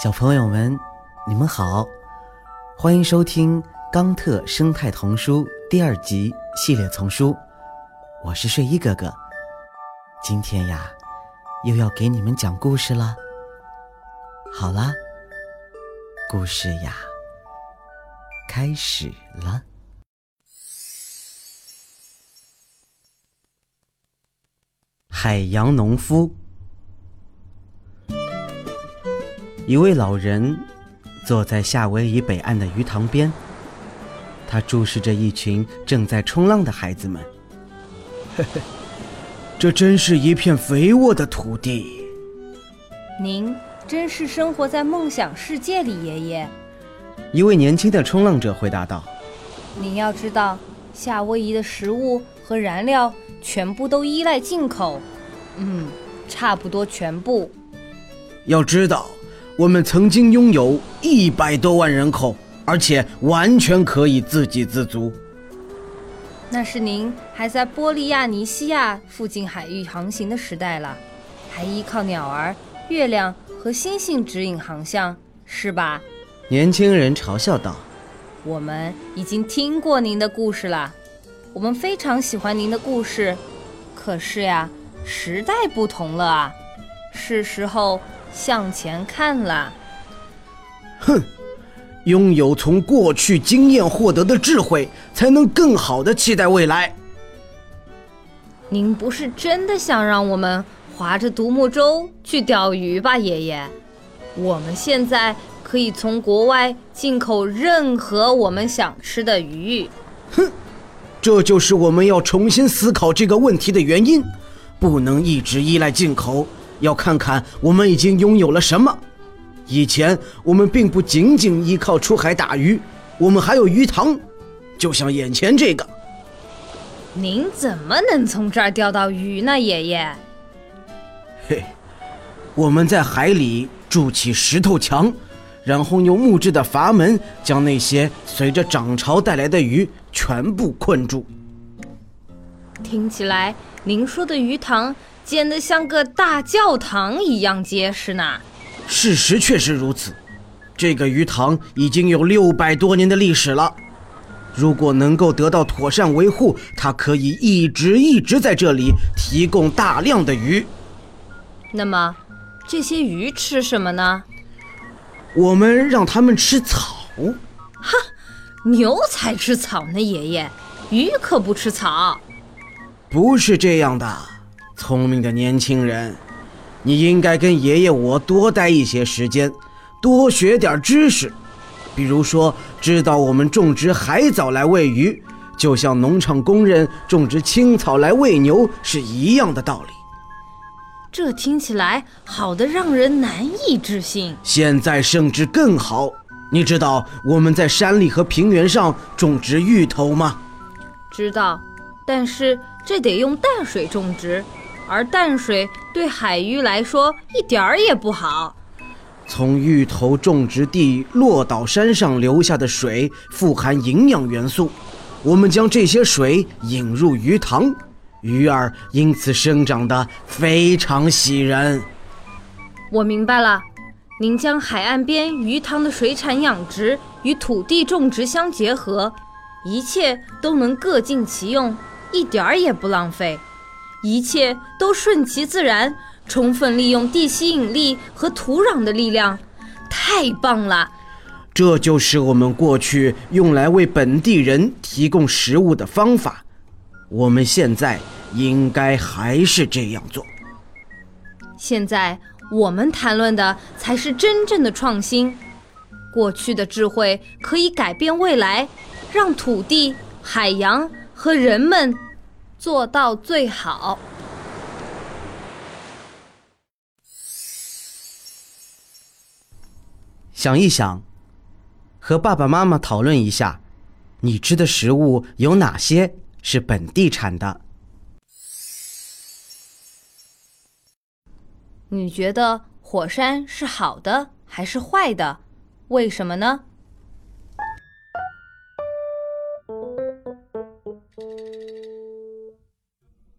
小朋友们，你们好，欢迎收听《冈特生态童书》第二集系列丛书。我是睡衣哥哥，今天呀，又要给你们讲故事了。好啦，故事呀，开始了。海洋农夫。一位老人坐在夏威夷北岸的鱼塘边，他注视着一群正在冲浪的孩子们。嘿嘿，这真是一片肥沃的土地。您真是生活在梦想世界里，爷爷。一位年轻的冲浪者回答道：“您要知道，夏威夷的食物和燃料全部都依赖进口。嗯，差不多全部。要知道。”我们曾经拥有一百多万人口，而且完全可以自给自足。那是您还在波利亚尼西亚附近海域航行的时代了，还依靠鸟儿、月亮和星星指引航向，是吧？年轻人嘲笑道：“我们已经听过您的故事了，我们非常喜欢您的故事。可是呀，时代不同了啊，是时候。”向前看了。哼，拥有从过去经验获得的智慧，才能更好的期待未来。您不是真的想让我们划着独木舟去钓鱼吧，爷爷？我们现在可以从国外进口任何我们想吃的鱼。哼，这就是我们要重新思考这个问题的原因，不能一直依赖进口。要看看我们已经拥有了什么。以前我们并不仅仅依靠出海打鱼，我们还有鱼塘，就像眼前这个。您怎么能从这儿钓到鱼呢，爷爷？嘿，我们在海里筑起石头墙，然后用木质的阀门将那些随着涨潮带来的鱼全部困住。听起来，您说的鱼塘。建得像个大教堂一样结实呢。事实确实如此，这个鱼塘已经有六百多年的历史了。如果能够得到妥善维护，它可以一直一直在这里提供大量的鱼。那么，这些鱼吃什么呢？我们让它们吃草。哈，牛才吃草呢，爷爷，鱼可不吃草。不是这样的。聪明的年轻人，你应该跟爷爷我多待一些时间，多学点知识。比如说，知道我们种植海藻来喂鱼，就像农场工人种植青草来喂牛是一样的道理。这听起来好的让人难以置信。现在甚至更好。你知道我们在山里和平原上种植芋头吗？知道，但是这得用淡水种植。而淡水对海鱼来说一点儿也不好。从芋头种植地落岛山上流下的水富含营养元素，我们将这些水引入鱼塘，鱼儿因此生长得非常喜人。我明白了，您将海岸边鱼塘的水产养殖与土地种植相结合，一切都能各尽其用，一点儿也不浪费。一切都顺其自然，充分利用地吸引力和土壤的力量，太棒了！这就是我们过去用来为本地人提供食物的方法。我们现在应该还是这样做。现在我们谈论的才是真正的创新。过去的智慧可以改变未来，让土地、海洋和人们。做到最好。想一想，和爸爸妈妈讨论一下，你吃的食物有哪些是本地产的？你觉得火山是好的还是坏的？为什么呢？